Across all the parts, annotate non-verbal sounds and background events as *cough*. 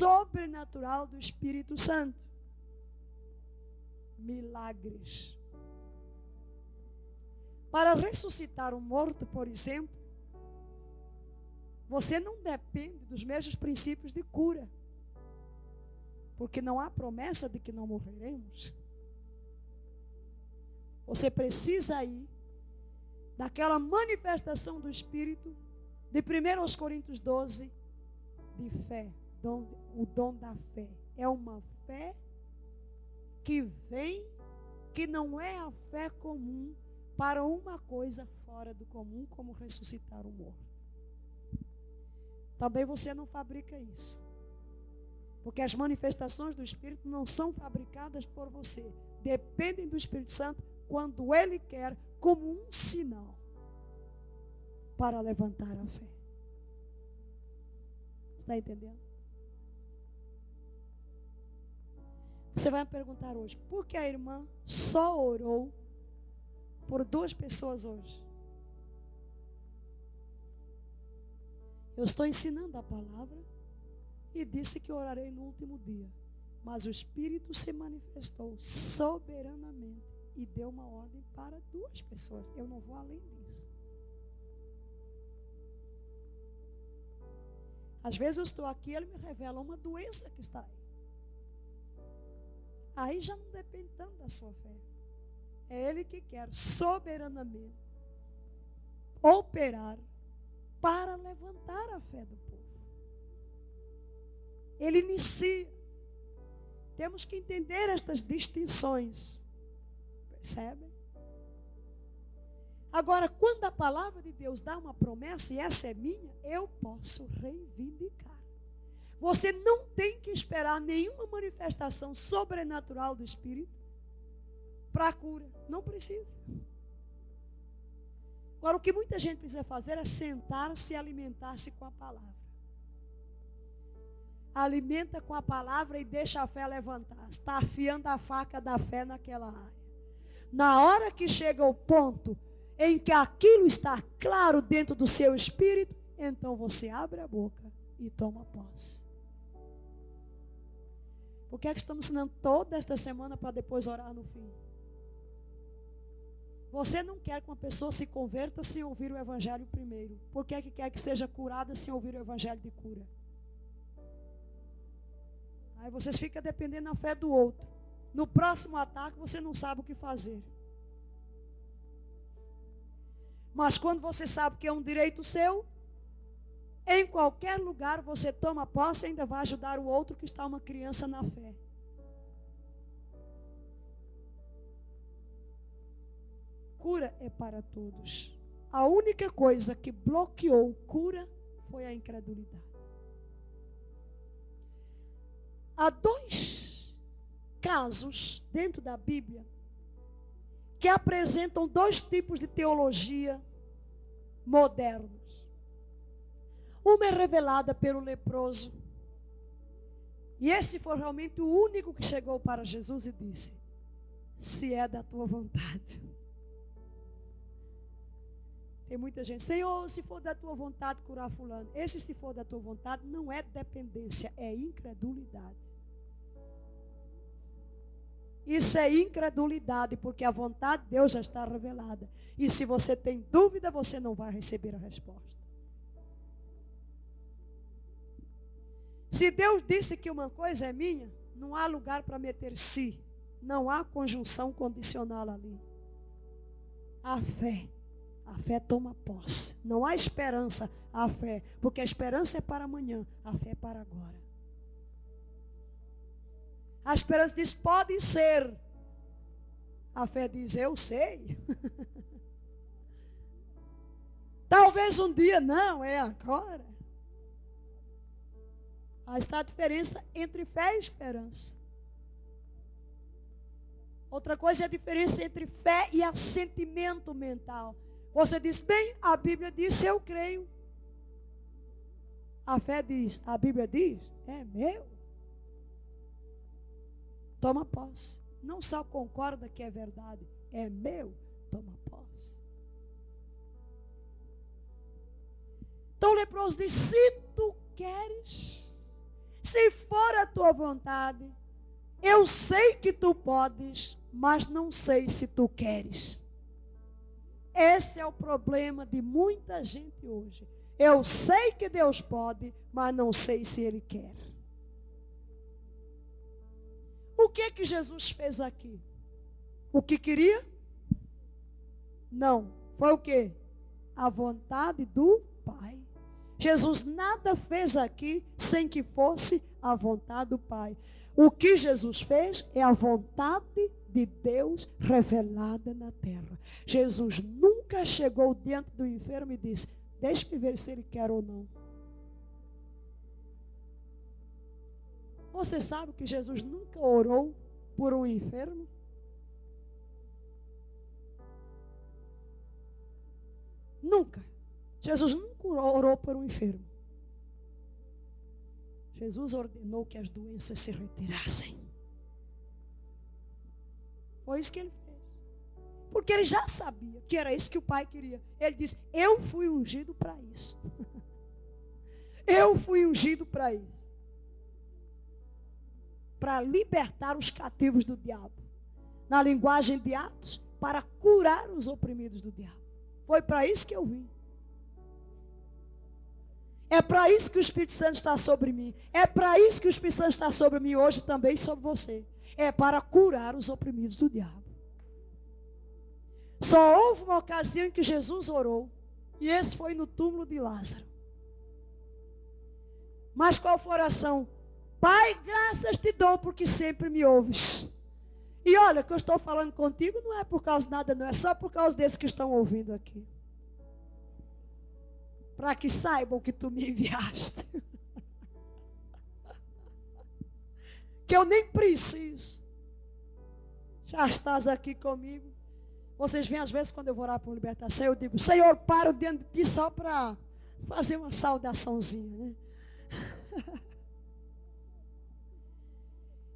sobrenatural do Espírito Santo. Milagres. Para ressuscitar um morto, por exemplo, você não depende dos mesmos princípios de cura. Porque não há promessa de que não morreremos. Você precisa ir daquela manifestação do Espírito de 1 Coríntios 12, de fé, dom, o dom da fé. É uma fé que vem, que não é a fé comum para uma coisa fora do comum, como ressuscitar o morto. Também você não fabrica isso. Porque as manifestações do Espírito não são fabricadas por você. Dependem do Espírito Santo quando Ele quer, como um sinal para levantar a fé. Está entendendo? Você vai me perguntar hoje, por que a irmã só orou por duas pessoas hoje? Eu estou ensinando a palavra e disse que orarei no último dia. Mas o Espírito se manifestou soberanamente e deu uma ordem para duas pessoas. Eu não vou além disso. Às vezes eu estou aqui, ele me revela uma doença que está aí. Aí já não depende tanto da sua fé. É ele que quer soberanamente operar para levantar a fé do povo. Ele inicia. Temos que entender estas distinções. Percebem? Agora, quando a palavra de Deus dá uma promessa, e essa é minha, eu posso reivindicar. Você não tem que esperar nenhuma manifestação sobrenatural do Espírito para a cura. Não precisa. Agora, o que muita gente precisa fazer é sentar-se e alimentar-se com a palavra. Alimenta com a palavra e deixa a fé levantar. Está afiando a faca da fé naquela área. Na hora que chega o ponto em que aquilo está claro dentro do seu espírito, então você abre a boca e toma posse. Por que é que estamos ensinando toda esta semana para depois orar no fim? Você não quer que uma pessoa se converta sem ouvir o Evangelho primeiro. Por que, é que quer que seja curada sem ouvir o Evangelho de cura? Aí vocês ficam dependendo da fé do outro. No próximo ataque você não sabe o que fazer. Mas quando você sabe que é um direito seu, em qualquer lugar você toma posse e ainda vai ajudar o outro que está uma criança na fé. cura é para todos. A única coisa que bloqueou cura foi a incredulidade. Há dois casos dentro da Bíblia que apresentam dois tipos de teologia modernos. Uma é revelada pelo leproso. E esse foi realmente o único que chegou para Jesus e disse: Se é da tua vontade. Tem muita gente, Senhor, se for da tua vontade curar fulano. Esse se for da tua vontade não é dependência, é incredulidade. Isso é incredulidade, porque a vontade de Deus já está revelada. E se você tem dúvida, você não vai receber a resposta. Se Deus disse que uma coisa é minha, não há lugar para meter si. Não há conjunção condicional ali. A fé. A fé toma posse. Não há esperança, há fé. Porque a esperança é para amanhã, a fé é para agora. A esperança diz: pode ser. A fé diz: eu sei. *laughs* Talvez um dia, não, é agora. Aí está a diferença entre fé e esperança. Outra coisa é a diferença entre fé e assentimento mental. Você diz, bem, a Bíblia diz, eu creio. A fé diz, a Bíblia diz, é meu. Toma posse. Não só concorda que é verdade, é meu, toma posse. Então o leproso diz: se tu queres, Se for a tua vontade, eu sei que tu podes, mas não sei se tu queres. Esse é o problema de muita gente hoje. Eu sei que Deus pode, mas não sei se Ele quer. O que que Jesus fez aqui? O que queria? Não. Foi o que? A vontade do Pai. Jesus nada fez aqui sem que fosse a vontade do Pai. O que Jesus fez é a vontade de Deus revelada na terra. Jesus nunca chegou dentro do enfermo e disse: Deixe-me ver se ele quer ou não. Você sabe que Jesus nunca orou por um enfermo? Nunca. Jesus nunca orou por um enfermo. Jesus ordenou que as doenças se retirassem. Foi isso que ele fez. Porque ele já sabia que era isso que o pai queria. Ele disse: Eu fui ungido para isso. *laughs* Eu fui ungido para isso. Para libertar os cativos do diabo. Na linguagem de Atos, para curar os oprimidos do diabo. Foi para isso que eu vim. É para isso que o Espírito Santo está sobre mim. É para isso que o Espírito Santo está sobre mim hoje também sobre você. É para curar os oprimidos do diabo. Só houve uma ocasião em que Jesus orou. E esse foi no túmulo de Lázaro. Mas qual foi a oração? Pai, graças te dou porque sempre me ouves. E olha, que eu estou falando contigo não é por causa de nada, não é só por causa desses que estão ouvindo aqui. Para que saibam que tu me enviaste. *laughs* que eu nem preciso. Já estás aqui comigo. Vocês vêm às vezes quando eu vou orar por libertação, eu digo, Senhor, paro dentro de ti só para fazer uma saudaçãozinha, né? *laughs*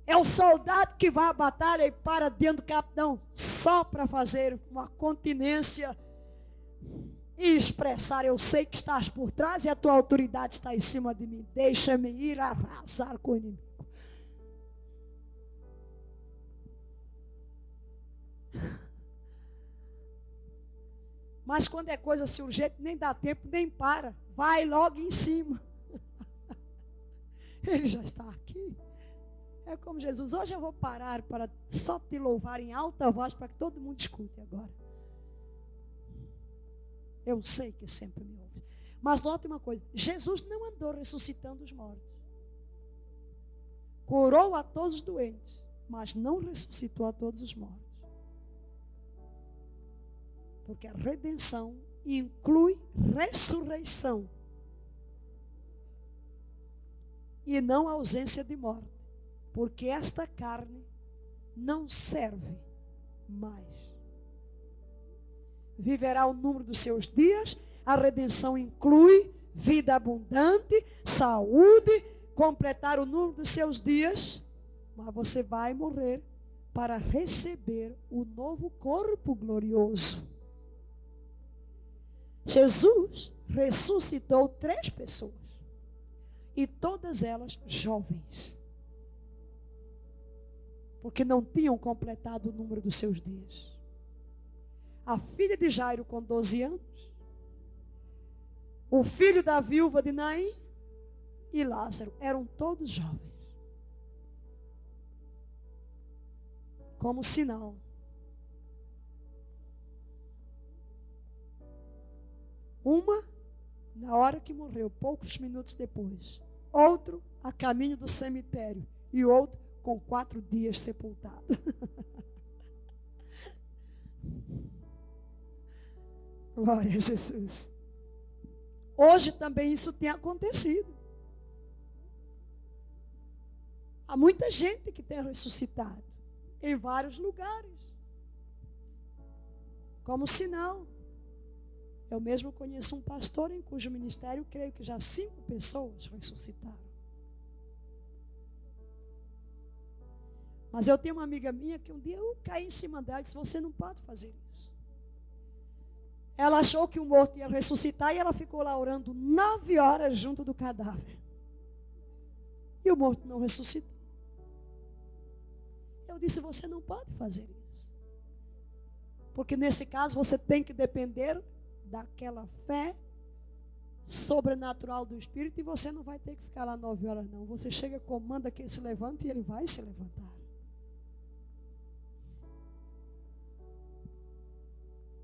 É o soldado que vai à batalha e para dentro do capitão só para fazer uma continência e expressar: Eu sei que estás por trás e a tua autoridade está em cima de mim. Deixa-me ir arrasar com o inimigo. *laughs* Mas quando é coisa assim urgente, nem dá tempo, nem para. Vai logo em cima. *laughs* Ele já está aqui. É como Jesus, hoje eu vou parar para só te louvar em alta voz para que todo mundo escute agora. Eu sei que sempre me ouve. Mas note uma coisa: Jesus não andou ressuscitando os mortos. Curou a todos os doentes, mas não ressuscitou a todos os mortos. Porque a redenção inclui ressurreição e não ausência de morte porque esta carne não serve mais. Viverá o número dos seus dias, a redenção inclui vida abundante, saúde, completar o número dos seus dias, mas você vai morrer para receber o novo corpo glorioso. Jesus ressuscitou três pessoas, e todas elas jovens porque não tinham completado o número dos seus dias. A filha de Jairo com 12 anos, o filho da viúva de Naim e Lázaro eram todos jovens. Como sinal. Uma na hora que morreu, poucos minutos depois. Outro a caminho do cemitério. E outro com quatro dias sepultado. *laughs* Glória a Jesus. Hoje também isso tem acontecido. Há muita gente que tem ressuscitado em vários lugares. Como sinal. Eu mesmo conheço um pastor em cujo ministério creio que já cinco pessoas ressuscitaram. Mas eu tenho uma amiga minha que um dia eu caí em cima dela e disse: Você não pode fazer isso. Ela achou que o morto ia ressuscitar e ela ficou lá orando nove horas junto do cadáver. E o morto não ressuscitou. Eu disse: você não pode fazer isso. Porque nesse caso você tem que depender daquela fé sobrenatural do Espírito e você não vai ter que ficar lá nove horas, não. Você chega, comanda que ele se levante e ele vai se levantar.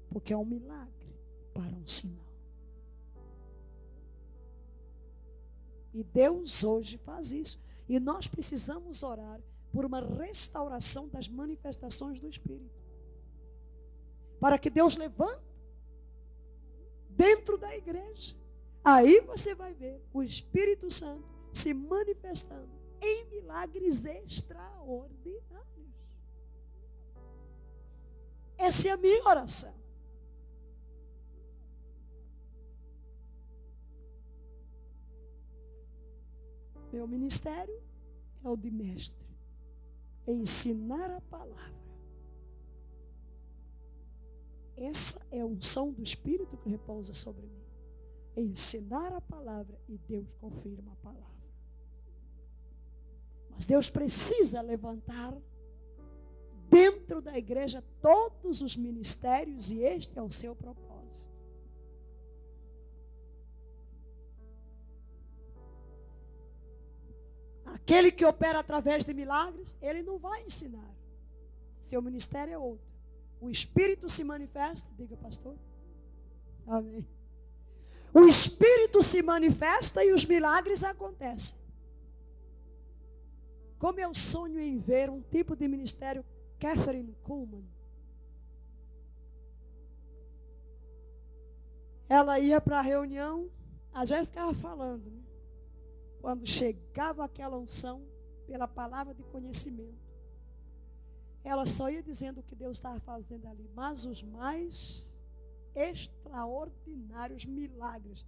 Porque é um milagre para um sinal. E Deus hoje faz isso. E nós precisamos orar por uma restauração das manifestações do Espírito. Para que Deus levante dentro da igreja. Aí você vai ver o Espírito Santo se manifestando em milagres extraordinários. Essa é a minha oração. Meu ministério é o de mestre, é ensinar a palavra. Essa é a unção do Espírito que repousa sobre mim. É ensinar a palavra e Deus confirma a palavra. Mas Deus precisa levantar dentro da igreja todos os ministérios e este é o seu propósito. Aquele que opera através de milagres, ele não vai ensinar. Seu ministério é outro. O Espírito se manifesta, diga pastor. Amém. O Espírito se manifesta e os milagres acontecem. Como eu sonho em ver um tipo de ministério Catherine Kuhlman. Ela ia para a reunião, às vezes ficava falando, né? Quando chegava aquela unção, pela palavra de conhecimento, ela só ia dizendo o que Deus estava fazendo ali, mas os mais extraordinários milagres.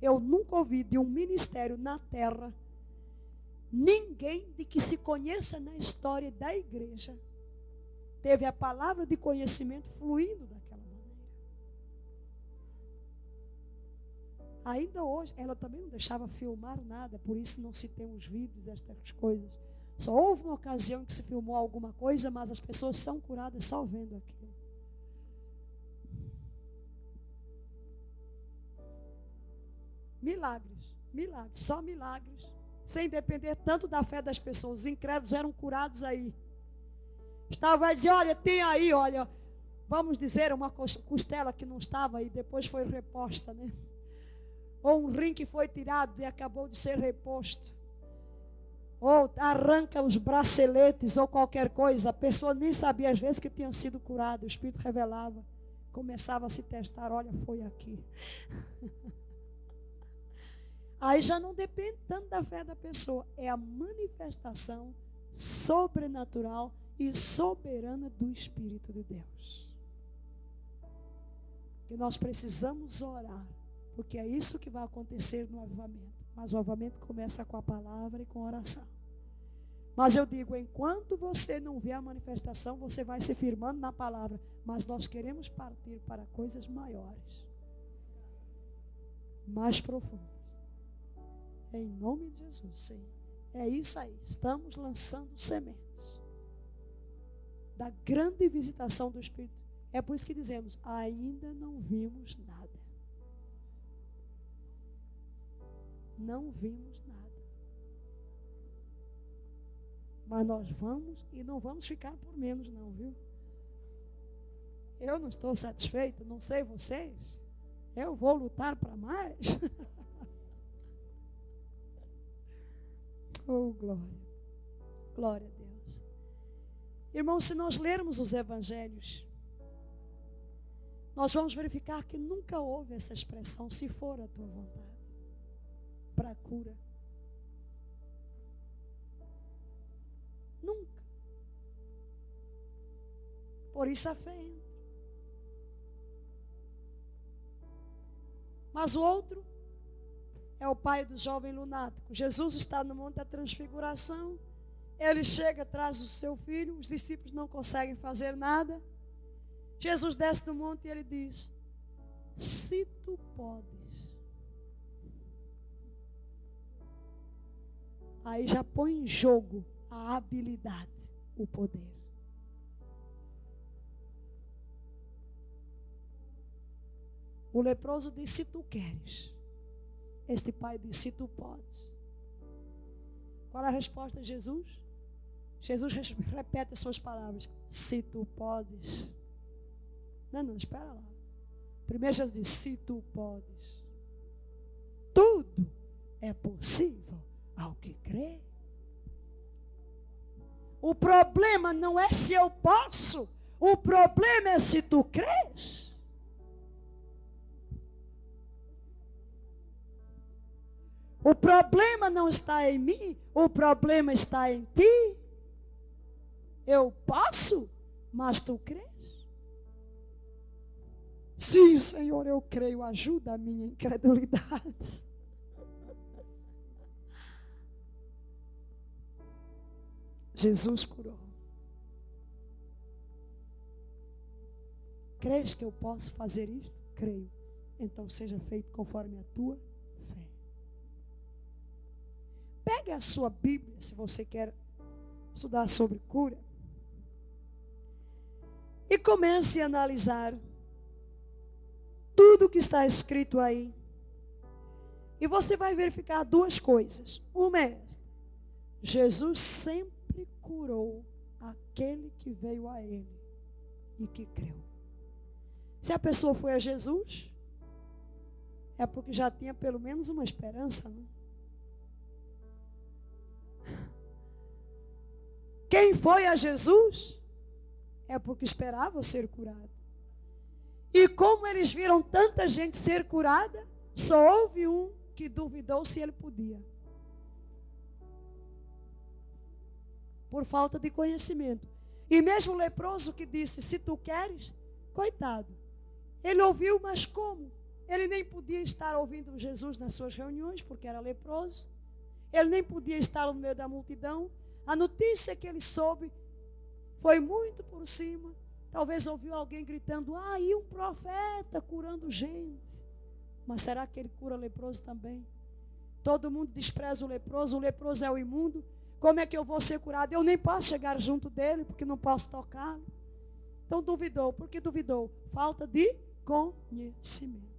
Eu nunca ouvi de um ministério na terra ninguém de que se conheça na história da igreja teve a palavra de conhecimento fluindo daqui. Ainda hoje, ela também não deixava filmar nada, por isso não se tem os vídeos, estas coisas. Só houve uma ocasião em que se filmou alguma coisa, mas as pessoas são curadas só vendo aquilo. Milagres, milagres, só milagres, sem depender tanto da fé das pessoas. Os incrédulos eram curados aí. Estava a dizer, olha, tem aí, olha, vamos dizer, uma costela que não estava e depois foi reposta, né? Ou um rim que foi tirado e acabou de ser reposto, ou arranca os braceletes ou qualquer coisa, a pessoa nem sabia às vezes que tinha sido curada, o Espírito revelava, começava a se testar, olha, foi aqui. *laughs* Aí já não depende tanto da fé da pessoa, é a manifestação sobrenatural e soberana do Espírito de Deus. Que nós precisamos orar porque é isso que vai acontecer no avivamento. Mas o avivamento começa com a palavra e com a oração. Mas eu digo, enquanto você não vê a manifestação, você vai se firmando na palavra. Mas nós queremos partir para coisas maiores, mais profundas. Em nome de Jesus, sim. É isso aí. Estamos lançando sementes da grande visitação do Espírito. É por isso que dizemos: ainda não vimos nada. Não vimos nada. Mas nós vamos e não vamos ficar por menos, não, viu? Eu não estou satisfeito, não sei vocês. Eu vou lutar para mais. *laughs* oh, glória. Glória a Deus. Irmãos, se nós lermos os evangelhos, nós vamos verificar que nunca houve essa expressão, se for a tua vontade para a cura. Nunca. Por isso a fé entra. Mas o outro é o pai do jovem lunático. Jesus está no Monte da Transfiguração. Ele chega, traz o seu filho. Os discípulos não conseguem fazer nada. Jesus desce do monte e ele diz: Se tu podes aí já põe em jogo a habilidade, o poder. O leproso disse: Se tu queres. Este pai disse: Se tu podes. Qual a resposta de Jesus? Jesus repete as suas palavras: Se tu podes. Não, não, espera lá. Primeiro Jesus disse: Se tu podes. Tudo é possível ao que crê. O problema não é se eu posso, o problema é se tu crês. O problema não está em mim, o problema está em ti. Eu posso, mas tu crês? Sim, Senhor, eu creio, ajuda a minha incredulidade. Jesus curou. Crês que eu posso fazer isto? Creio. Então seja feito conforme a tua Pegue a sua Bíblia, se você quer estudar sobre cura. E comece a analisar tudo que está escrito aí. E você vai verificar duas coisas. Uma é Jesus sempre curou aquele que veio a Ele e que creu. Se a pessoa foi a Jesus, é porque já tinha pelo menos uma esperança? Né? Quem foi a Jesus é porque esperava ser curado. E como eles viram tanta gente ser curada, só houve um que duvidou se ele podia. Por falta de conhecimento. E mesmo o leproso que disse: Se tu queres, coitado. Ele ouviu, mas como? Ele nem podia estar ouvindo Jesus nas suas reuniões, porque era leproso. Ele nem podia estar no meio da multidão. A notícia que ele soube foi muito por cima. Talvez ouviu alguém gritando: Ah, e um profeta curando gente. Mas será que ele cura leproso também? Todo mundo despreza o leproso, o leproso é o imundo. Como é que eu vou ser curado? Eu nem posso chegar junto dele, porque não posso tocá-lo. Então duvidou. Por que duvidou? Falta de conhecimento.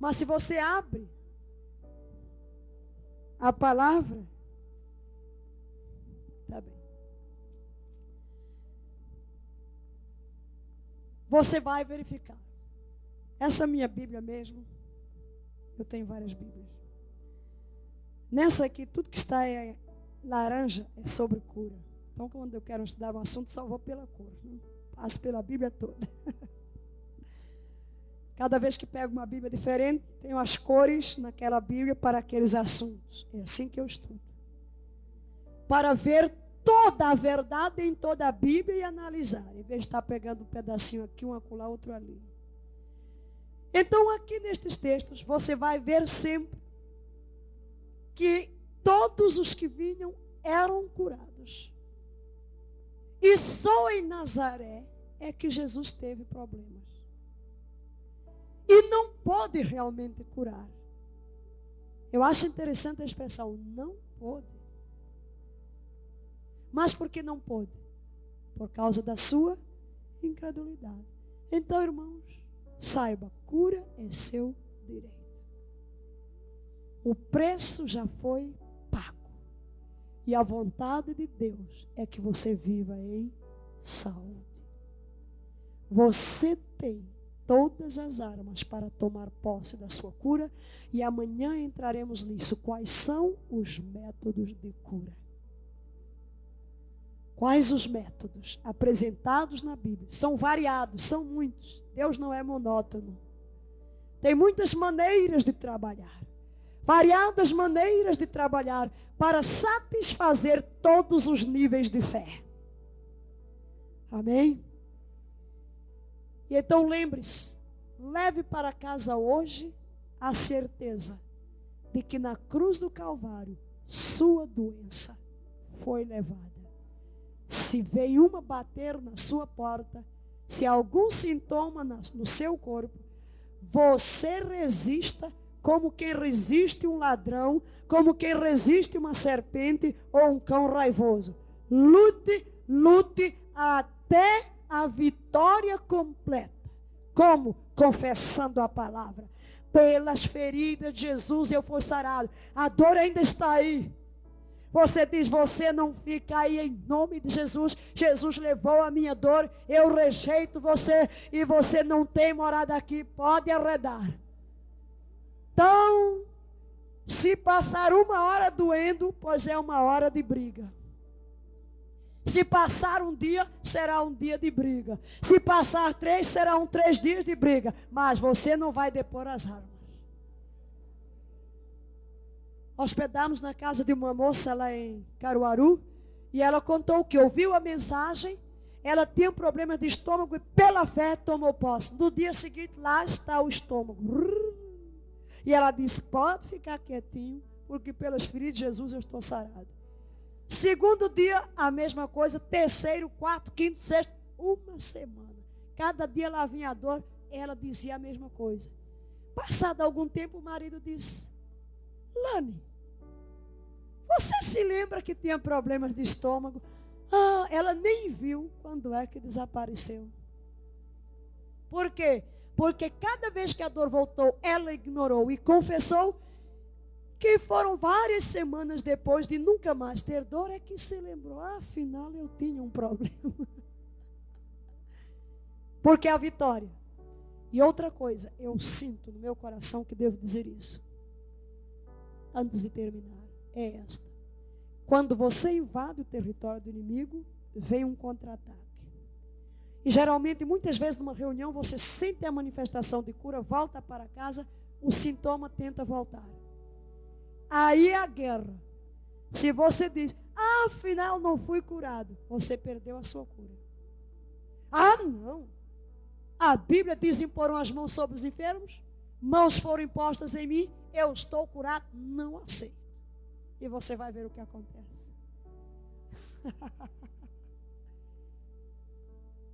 Mas se você abre a palavra, Tá bem. Você vai verificar. Essa minha Bíblia mesmo, eu tenho várias Bíblias. Nessa aqui, tudo que está em laranja é sobre cura. Então, quando eu quero estudar um assunto, só vou pela cor. Né? Passo pela Bíblia toda. *laughs* Cada vez que pego uma Bíblia diferente, tenho as cores naquela Bíblia para aqueles assuntos. É assim que eu estudo para ver toda a verdade em toda a Bíblia e analisar, em vez de estar pegando um pedacinho aqui, um acolá, outro ali. Então, aqui nestes textos, você vai ver sempre que todos os que vinham eram curados. E só em Nazaré é que Jesus teve problemas. E não pôde realmente curar. Eu acho interessante a expressão, não pôde. Mas por que não pôde? Por causa da sua incredulidade. Então, irmãos, saiba, cura é seu direito. O preço já foi pago. E a vontade de Deus é que você viva em saúde. Você tem todas as armas para tomar posse da sua cura e amanhã entraremos nisso. Quais são os métodos de cura? Quais os métodos apresentados na Bíblia? São variados, são muitos. Deus não é monótono. Tem muitas maneiras de trabalhar. Variadas maneiras de trabalhar para satisfazer todos os níveis de fé. Amém? E então lembre-se, leve para casa hoje a certeza de que na cruz do Calvário sua doença foi levada. Se veio uma bater na sua porta, se algum sintoma no seu corpo, você resista, como quem resiste um ladrão, como quem resiste uma serpente ou um cão raivoso. Lute, lute até a vitória completa. Como? Confessando a palavra. Pelas feridas de Jesus eu fui sarado. A dor ainda está aí. Você diz, você não fica aí em nome de Jesus. Jesus levou a minha dor, eu rejeito você e você não tem morada aqui. Pode arredar. Então, se passar uma hora doendo, pois é uma hora de briga. Se passar um dia, será um dia de briga. Se passar três, serão três dias de briga. Mas você não vai depor as armas. Hospedamos na casa de uma moça lá em Caruaru. E ela contou que ouviu a mensagem. Ela tinha um problema de estômago e pela fé tomou posse. No dia seguinte, lá está o estômago. E ela disse: Pode ficar quietinho, porque pelas feridas de Jesus eu estou sarado. Segundo dia, a mesma coisa. Terceiro, quarto, quinto, sexto, uma semana. Cada dia ela vinha a dor, ela dizia a mesma coisa. Passado algum tempo, o marido disse: Lani, você se lembra que tinha problemas de estômago? Ah, ela nem viu quando é que desapareceu. Por quê? Porque cada vez que a dor voltou, ela ignorou e confessou que foram várias semanas depois de nunca mais ter dor, é que se lembrou, ah, afinal eu tinha um problema. *laughs* Porque a vitória. E outra coisa, eu sinto no meu coração que devo dizer isso. Antes de terminar, é esta. Quando você invade o território do inimigo, vem um contra-ataque. E geralmente, muitas vezes, numa reunião, você sente a manifestação de cura, volta para casa, o sintoma tenta voltar. Aí é a guerra. Se você diz, ah, afinal não fui curado, você perdeu a sua cura. Ah, não. A Bíblia diz: imporam as mãos sobre os enfermos, mãos foram impostas em mim, eu estou curado, não aceito. E você vai ver o que acontece. *laughs*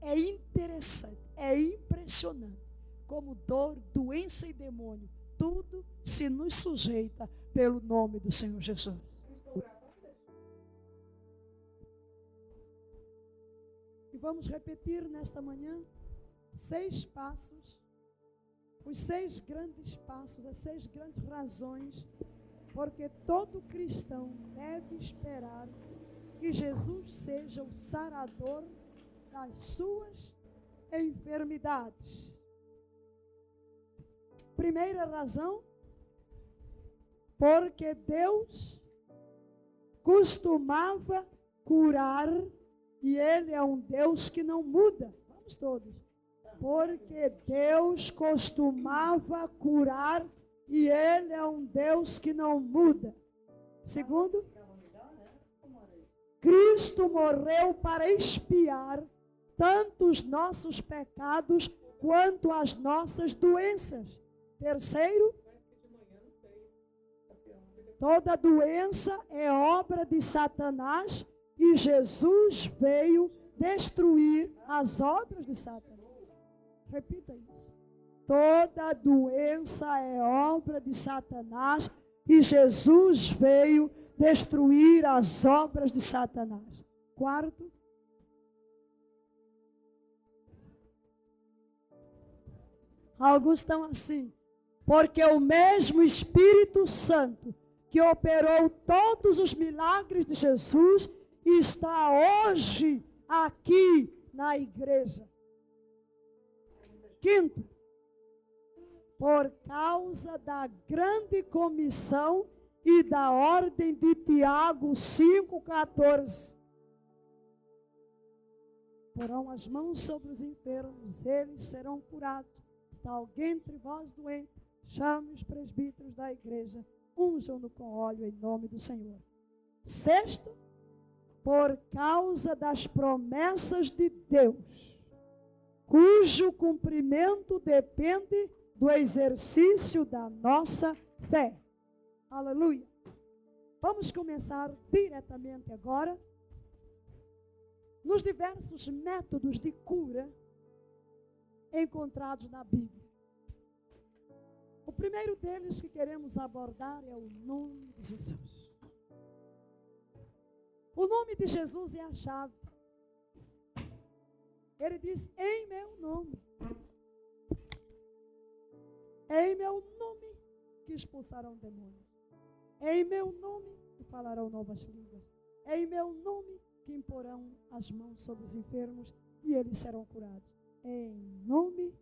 É interessante, é impressionante como dor, doença e demônio, tudo se nos sujeita pelo nome do Senhor Jesus. E vamos repetir nesta manhã seis passos, os seis grandes passos, as seis grandes razões, porque todo cristão deve esperar que Jesus seja o sarador das suas enfermidades. Primeira razão, porque Deus costumava curar e Ele é um Deus que não muda. Vamos todos. Porque Deus costumava curar e Ele é um Deus que não muda. Segundo, Cristo morreu para expiar tanto os nossos pecados quanto as nossas doenças. Terceiro, toda doença é obra de Satanás e Jesus veio destruir as obras de Satanás. Repita isso. Toda doença é obra de Satanás e Jesus veio destruir as obras de Satanás. Quarto, Alguns estão assim. Porque o mesmo Espírito Santo que operou todos os milagres de Jesus está hoje aqui na igreja. Quinto, por causa da grande comissão e da ordem de Tiago 5,14. Porão as mãos sobre os enfermos, eles serão curados está alguém entre vós doente, chame os presbíteros da igreja, unjam-no com óleo em nome do Senhor. Sexto, por causa das promessas de Deus, cujo cumprimento depende do exercício da nossa fé. Aleluia. Vamos começar diretamente agora nos diversos métodos de cura encontrados na Bíblia. O primeiro deles que queremos abordar é o nome de Jesus. O nome de Jesus é a chave. Ele diz: Em meu nome. Em meu nome que expulsarão demônios. Em meu nome que falarão novas línguas. Em meu nome que imporão as mãos sobre os enfermos e eles serão curados. Em nome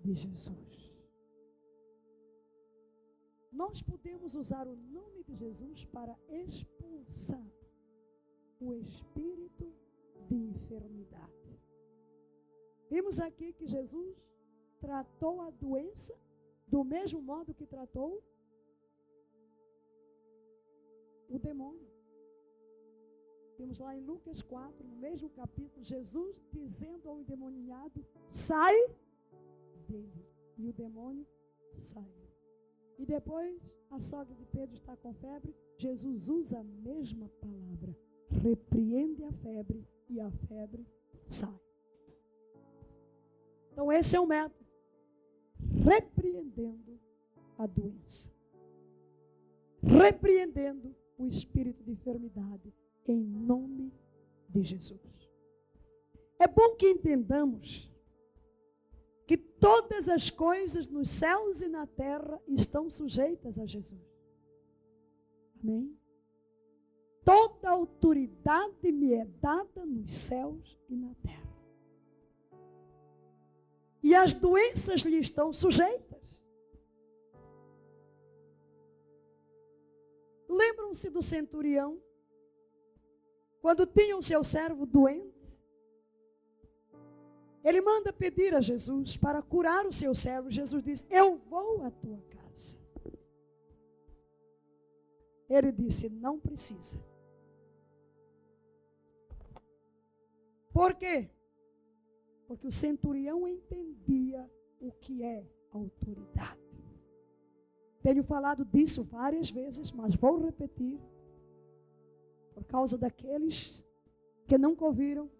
de Jesus. Nós podemos usar o nome de Jesus para expulsar o espírito de enfermidade. Vimos aqui que Jesus tratou a doença do mesmo modo que tratou o demônio. Vimos lá em Lucas 4, no mesmo capítulo, Jesus dizendo ao endemoniado: sai dele. E o demônio saiu. E depois, a sogra de Pedro está com febre, Jesus usa a mesma palavra. Repreende a febre e a febre sai. Então, esse é o método. Repreendendo a doença. Repreendendo o espírito de enfermidade. Em nome de Jesus. É bom que entendamos que todas as coisas nos céus e na terra estão sujeitas a Jesus. Amém? Toda autoridade me é dada nos céus e na terra. E as doenças lhe estão sujeitas. Lembram-se do centurião? Quando tinha o seu servo doente? Ele manda pedir a Jesus para curar o seu servo. Jesus diz: Eu vou à tua casa. Ele disse: Não precisa. Por quê? Porque o centurião entendia o que é autoridade. Tenho falado disso várias vezes, mas vou repetir. Por causa daqueles que nunca ouviram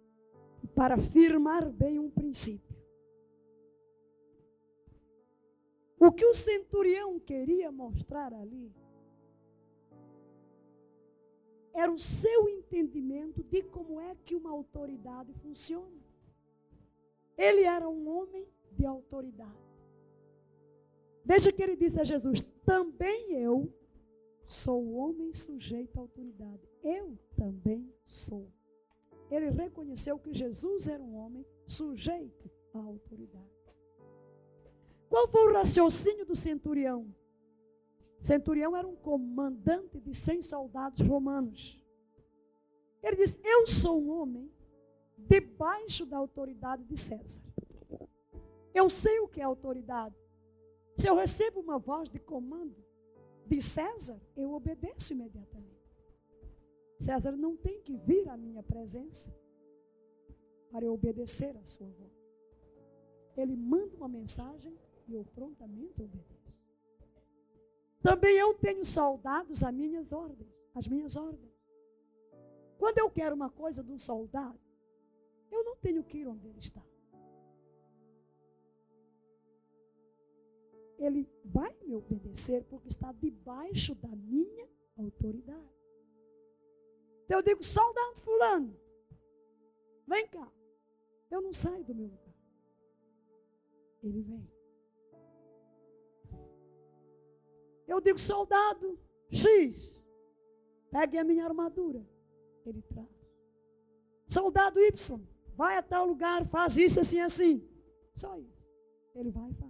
para firmar bem um princípio. O que o centurião queria mostrar ali era o seu entendimento de como é que uma autoridade funciona. Ele era um homem de autoridade. Veja que ele disse a Jesus: também eu sou homem sujeito à autoridade. Eu também sou ele reconheceu que Jesus era um homem sujeito à autoridade. Qual foi o raciocínio do centurião? Centurião era um comandante de 100 soldados romanos. Ele diz: Eu sou um homem debaixo da autoridade de César. Eu sei o que é autoridade. Se eu recebo uma voz de comando de César, eu obedeço imediatamente. César não tem que vir à minha presença para eu obedecer a sua voz. Ele manda uma mensagem e eu prontamente obedeço. Também eu tenho soldados às minhas ordens, às minhas ordens. Quando eu quero uma coisa de um soldado, eu não tenho que ir onde ele está. Ele vai me obedecer porque está debaixo da minha autoridade. Então eu digo, soldado fulano, vem cá. Eu não saio do meu lugar. Ele vem. Eu digo, soldado X, pegue a minha armadura. Ele traz. Soldado Y, vai a tal lugar, faz isso assim, assim. Só isso. Ele vai e faz.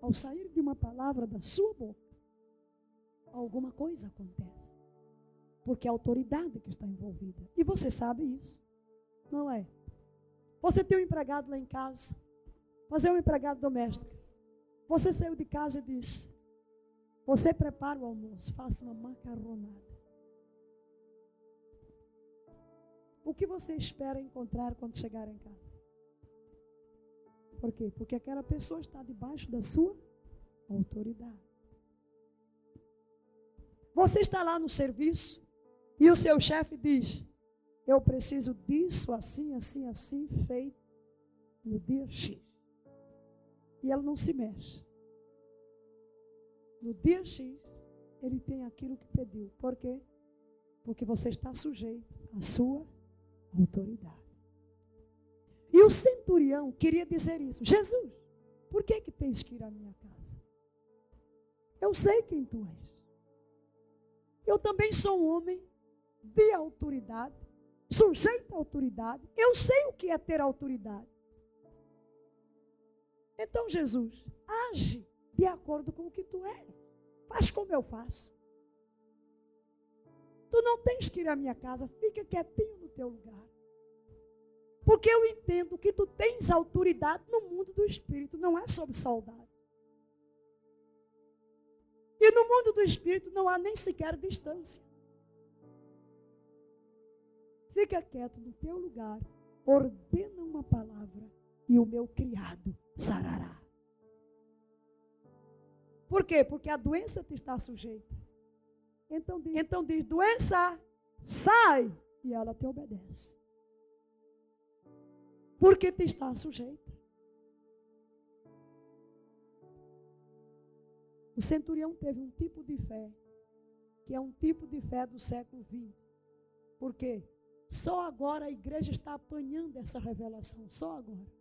Ao sair de uma palavra da sua boca, alguma coisa acontece. Porque é a autoridade que está envolvida. E você sabe isso. Não é? Você tem um empregado lá em casa. Você é um empregado doméstico. Você saiu de casa e disse: Você prepara o almoço, faça uma macarronada. O que você espera encontrar quando chegar em casa? Por quê? Porque aquela pessoa está debaixo da sua autoridade. Você está lá no serviço, e o seu chefe diz: Eu preciso disso, assim, assim, assim, feito no dia X. E ela não se mexe. no dia X, ele tem aquilo que pediu. Por quê? Porque você está sujeito à sua autoridade. E o centurião queria dizer isso: Jesus, por que, que tens que ir à minha casa? Eu sei quem tu és. Eu também sou um homem de autoridade, sujeito à autoridade. Eu sei o que é ter autoridade. Então, Jesus, age de acordo com o que tu és. Faz como eu faço. Tu não tens que ir à minha casa, fica quietinho no teu lugar. Porque eu entendo que tu tens autoridade no mundo do espírito, não é sobre saudade. E no mundo do espírito não há nem sequer distância. Fica quieto no teu lugar, ordena uma palavra e o meu criado sarará. Por quê? Porque a doença te está sujeita. Então diz, então diz doença, sai, e ela te obedece. Porque te está sujeita. O centurião teve um tipo de fé, que é um tipo de fé do século XX. Por quê? Só agora a igreja está apanhando essa revelação, só agora.